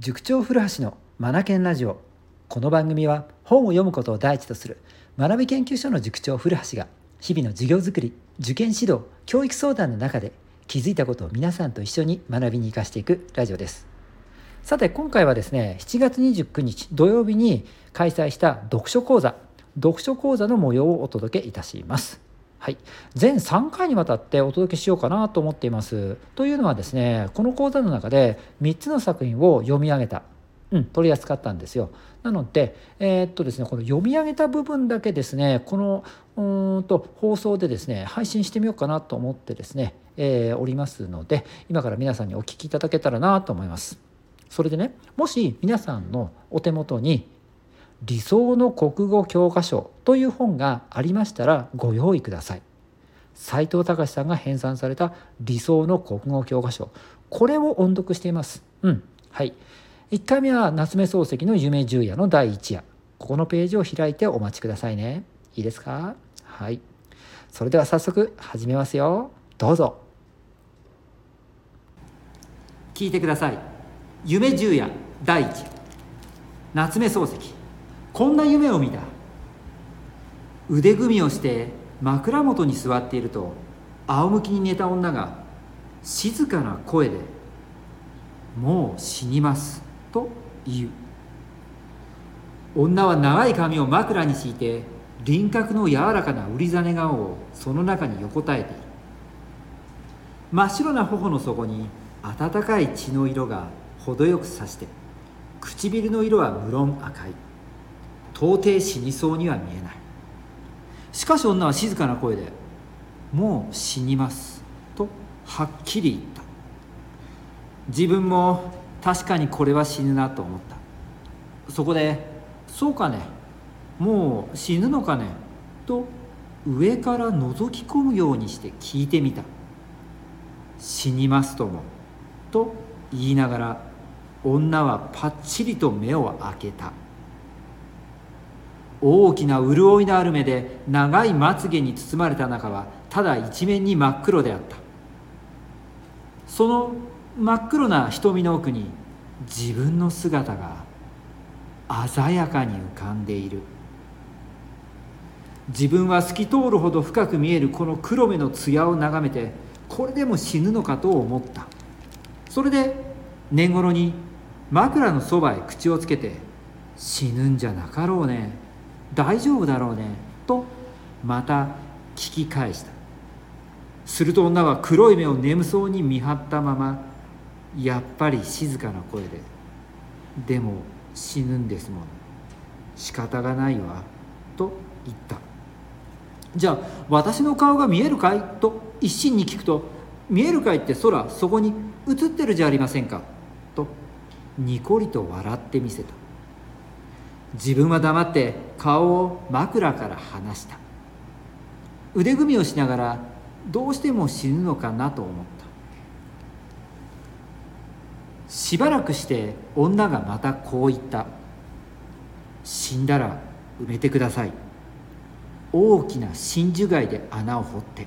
塾長古橋のマナケンラジオ。この番組は本を読むことを第一とする学び研究所の塾長古橋が日々の授業づくり受験指導教育相談の中で気づいたことを皆さんと一緒に学びに生かしていくラジオです。さて今回はですね7月29日土曜日に開催した読書講座。読書講座の模様をお届けいたします。はい、全3回にわたってお届けしようかなと思っています。というのはですねこの講座の中で3つの作品を読み上げた、うん、取り扱ったんですよ。なので、えー、っとですね、この読み上げた部分だけですねこのうんと放送でですね配信してみようかなと思ってですね、えー、おりますので今から皆さんにお聞きいただけたらなと思います。それでねもし皆さんのお手元に理想の国語教科書という本がありましたらご用意ください。斉藤隆さんが編纂された理想の国語教科書。これを音読しています。うん。はい。1回目は夏目漱石の夢十夜の第1夜。ここのページを開いてお待ちくださいね。いいですか？はい。それでは早速始めますよ。どうぞ。聞いてください。夢十夜第1。夏目漱石。こんな夢を見た。腕組みをして枕元に座っていると仰向きに寝た女が静かな声で「もう死にます」と言う。女は長い髪を枕に敷いて輪郭の柔らかな売りざね顔をその中に横たえている。真っ白な頬の底に温かい血の色が程よくさして唇の色は無論赤い。到底死にそうには見えない。しかし女は静かな声で「もう死にます」とはっきり言った。自分も確かにこれは死ぬなと思った。そこで「そうかねもう死ぬのかね」と上から覗き込むようにして聞いてみた「死にますとも」と言いながら女はパッチリと目を開けた。大きな潤いのある目で長いまつげに包まれた中はただ一面に真っ黒であった。その真っ黒な瞳の奥に自分の姿が鮮やかに浮かんでいる。自分は透き通るほど深く見えるこの黒目の艶を眺めてこれでも死ぬのかと思った。それで年頃に枕のそばへ口をつけて死ぬんじゃなかろうね。大丈夫だろうね。とまた聞き返した。すると女は黒い目を眠そうに見張ったままやっぱり静かな声で「でも死ぬんですもん。仕方がないわ」と言った。じゃあ私の顔が見えるかい？と一心に聞くと「見えるかいって空そこに映ってるじゃありませんか」とにこりと笑ってみせた。自分は黙って顔を枕から離した。腕組みをしながらどうしても死ぬのかなと思った。しばらくして女がまたこう言った。死んだら埋めてください。大きな真珠貝で穴を掘って。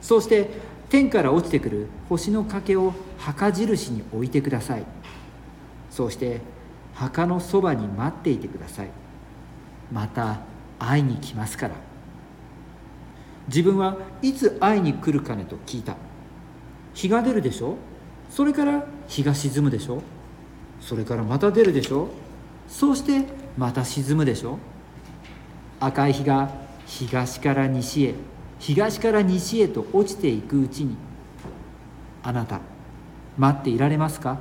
そして天から落ちてくる星の欠けを墓印に置いてください。そして墓のそばに待っていてください。また会いに来ますから。自分はいつ会いに来るかねと聞いた。日が出るでしょ？それから日が沈むでしょ？それからまた出るでしょ？そうしてまた沈むでしょ？赤い日が東から西へ東から西へと落ちていくうちにあなた待っていられますか？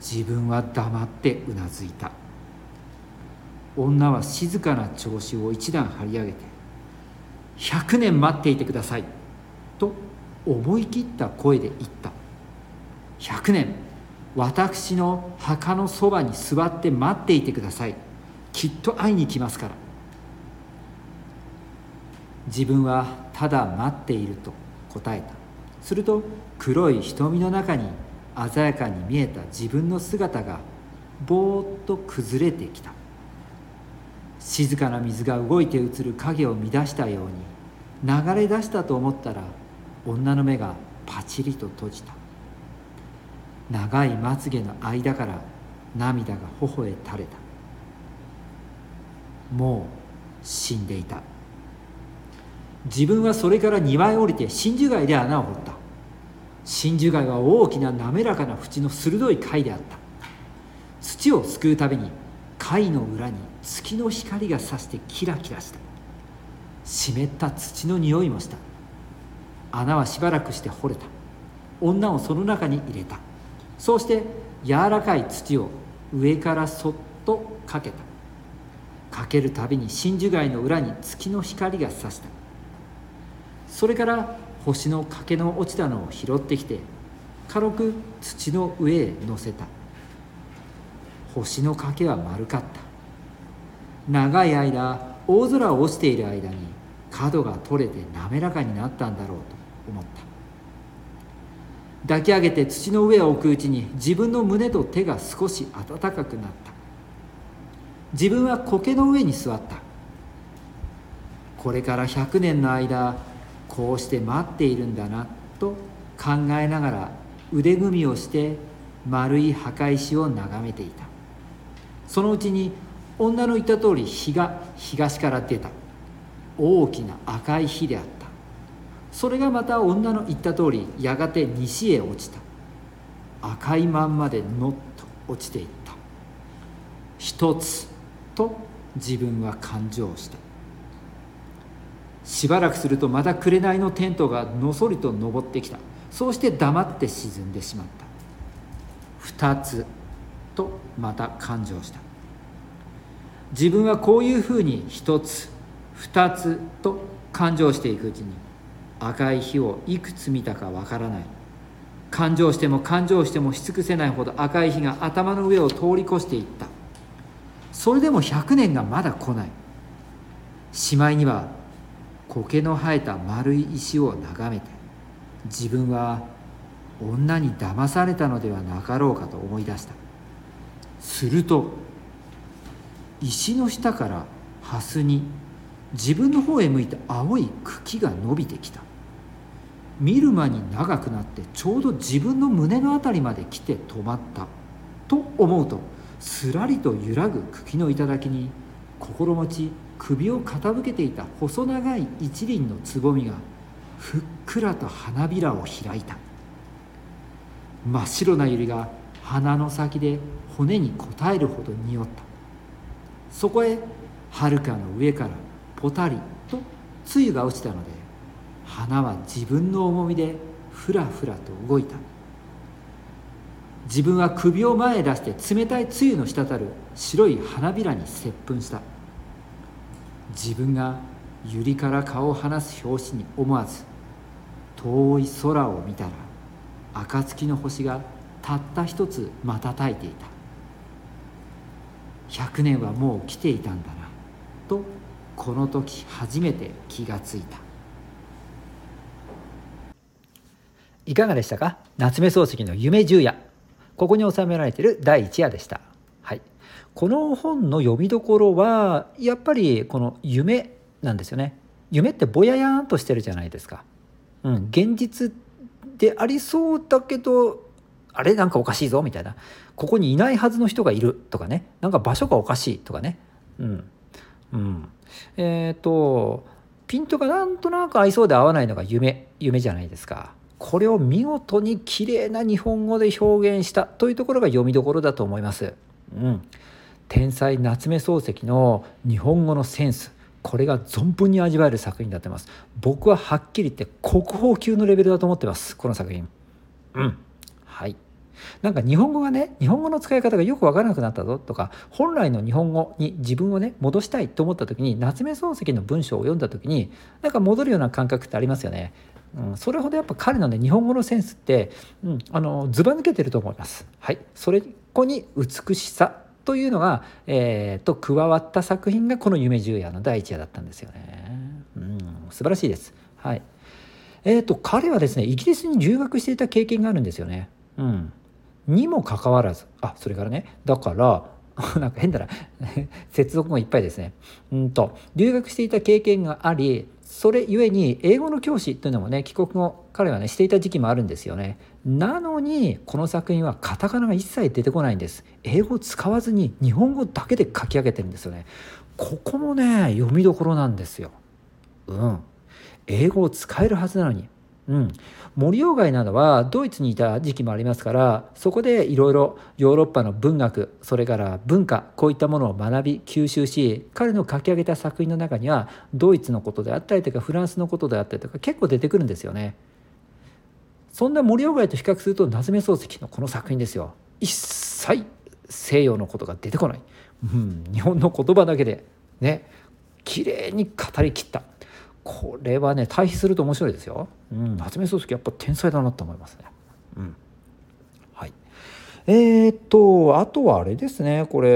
自分は黙ってうなずいた。女は静かな調子を一段張り上げて「100年待っていてください」と思い切った声で言った「100年私の墓のそばに座って待っていてくださいきっと会いに来ますから」自分はただ待っていると答えた。すると黒い瞳の中に鮮やかに見えた自分の姿がぼーっと崩れてきた。静かな水が動いて映る影を乱したように流れ出したと思ったら女の目がパチリと閉じた。長いまつげの間から涙が頬へ垂れた。もう死んでいた。自分はそれから庭へ降りて真珠貝で穴を掘った。真珠貝は大きな滑らかな縁の鋭い貝であった。土をすくうたびに貝の裏に月の光がさしてキラキラした。湿った土の匂いもした。穴はしばらくして掘れた。女をその中に入れた。そうして柔らかい土を上からそっとかけた。かけるたびに真珠貝の裏に月の光がさした。それから星の欠けの落ちたのを拾ってきて軽く土の上へ乗せた。星の欠けは丸かった。長い間大空を落ちている間に角が取れて滑らかになったんだろうと思った。抱き上げて土の上を置くうちに自分の胸と手が少し温かくなった。自分は苔の上に座った。これから100年の間こうして待っているんだなと考えながら腕組みをして丸い墓石を眺めていた。そのうちに女の言った通り日が東から出た。大きな赤い火であった。それがまた女の言った通りやがて西へ落ちた。赤いまんまでのっと落ちていった。一つと自分は感情した。しばらくするとまた紅のテントがのそりと登ってきた。そうして黙って沈んでしまった。二つとまた感情した。自分はこういうふうに一つ二つと感情していくうちに赤い火をいくつ見たかわからない。感情しても感情してもし尽くせないほど赤い火が頭の上を通り越していった。それでも100年がまだ来ない。しまいには苔の生えた丸い石を眺めて自分は女に騙されたのではなかろうかと思い出した。すると石の下から蓮に自分の方へ向いた青い茎が伸びてきた。見る間に長くなってちょうど自分の胸の辺りまで来て止まった。と思うとすらりと揺らぐ茎の頂に心持ち首を傾けていた細長い一輪のつぼみがふっくらと花びらを開いた。真っ白な百合が鼻の先で骨に応えるほど匂った。そこへはるかの上からポタリと露が落ちたので花は自分の重みでふらふらと動いた。自分は首を前へ出して冷たい露の滴る白い花びらに接吻した。自分が百合から顔を離す拍子に思わず遠い空を見たら暁の星がたった一つ瞬いていた。100年はもう来ていたんだなとこの時初めて気がついた。いかがでしたか？夏目漱石の夢十夜。ここに収められている第一夜でした。はい、この本の読みどころはやっぱりこの夢なんですよね。夢ってぼややんとしてるじゃないですか。うん、現実でありそうだけどあれなんかおかしいぞみたいな。ここにいないはずの人がいるとかね。なんか場所がおかしいとかね。うん。うん。えっ、ー、とピントがなんとなく合いそうで合わないのが夢。夢じゃないですか。これを見事に綺麗な日本語で表現したというところが読みどころだと思います。うん、天才夏目漱石の日本語のセンス。これが存分に味わえる作品になってます。僕ははっきり言って国宝級のレベルだと思ってます。この作品。うん。はい。なんか日本語がね日本語の使い方がよくわからなくなったぞ。とか本来の日本語に自分をね戻したいと思った時に夏目漱石の文章を読んだ時になんか戻るような感覚ってありますよね。うん、それほどやっぱ彼のね日本語のセンスって、うん、あのずば抜けてると思います。はい、それこに美しさというのが、えー、と加わった作品がこの「夢十夜」の第一夜だったんですよね。うん、素晴らしいです。はい。えーと、彼はですねイギリスに留学していた経験があるんですよね。うん、にもかかわらずあそれからねだから なんか変だな 接続もいっぱいですね。うんと留学していた経験がありそれゆえに英語の教師というのもね帰国後彼はねしていた時期もあるんですよね。なのにこの作品はカタカナが一切出てこないんです。英語を使わずに日本語だけで書き上げてるんですよね。ここもね読みどころなんですよ。うん。英語を使えるはずなのに。うん、森鴎外などはドイツにいた時期もありますからそこでいろいろヨーロッパの文学それから文化こういったものを学び吸収し彼の書き上げた作品の中にはドイツのことであったりとかフランスのことであったりとか結構出てくるんですよね。そんな森鴎外と比較すると夏目漱石のこの作品ですよ一切西洋のことが出てこない、うん、日本の言葉だけでね綺麗に語りきったこれはね対比すると面白いですよ。うん、夏目漱石やっぱ天才だなと思いますね。うん、はい。えー、っとあとはあれですねこれ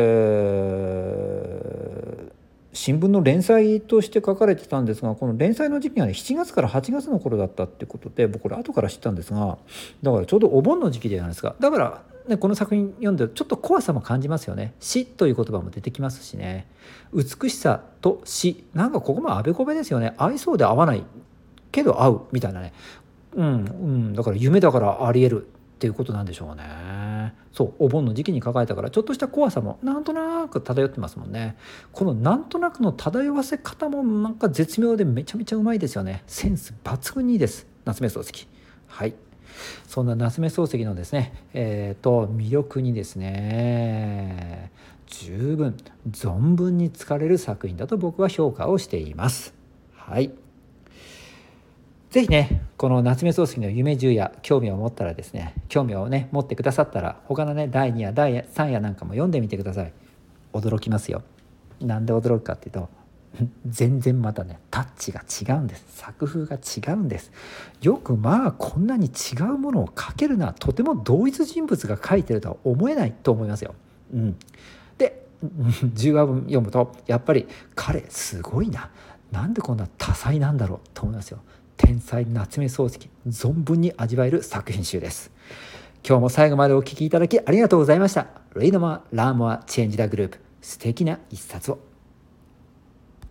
新聞の連載として書かれてたんですがこの連載の時期がね7月から8月の頃だったってことで僕これ後から知ったんですがだからちょうどお盆の時期じゃないですか。だからね、この作品読んでちょっと怖さも感じますよね。死という言葉も出てきますしね。美しさと死。なんかここもあべこべですよね。合いそうで合わないけど合うみたいなね。うん、うん、だから夢だからありえるっていうことなんでしょうね。そうお盆の時期に抱えたからちょっとした怖さもなんとなく漂ってますもんね。このなんとなくの漂わせ方もなんか絶妙でめちゃめちゃうまいですよね。センス抜群にいいです。夏目漱石。はい。そんな夏目漱石のですね、えーと、魅力にですね十分存分に疲れる作品だと僕は評価をしています。はい。ぜひねこの夏目漱石の夢十夜興味を持ったらですね興味をね持ってくださったら他のね第2夜第3夜なんかも読んでみてください。驚きますよ。なんで驚くかっていうと 全然またねタッチが違うんです。作風が違うんです。よくまあこんなに違うものを描けるなとても同一人物が描いてるとは思えないと思いますよ。うん、で 10話分読むとやっぱり彼すごいな。なんでこんな多彩なんだろうと思いますよ。天才夏目漱石存分に味わえる作品集です。今日も最後までお聴きいただきありがとうございました。レイドマ・ラーモア・チェンジ・ダ・グループ素敵な一冊を。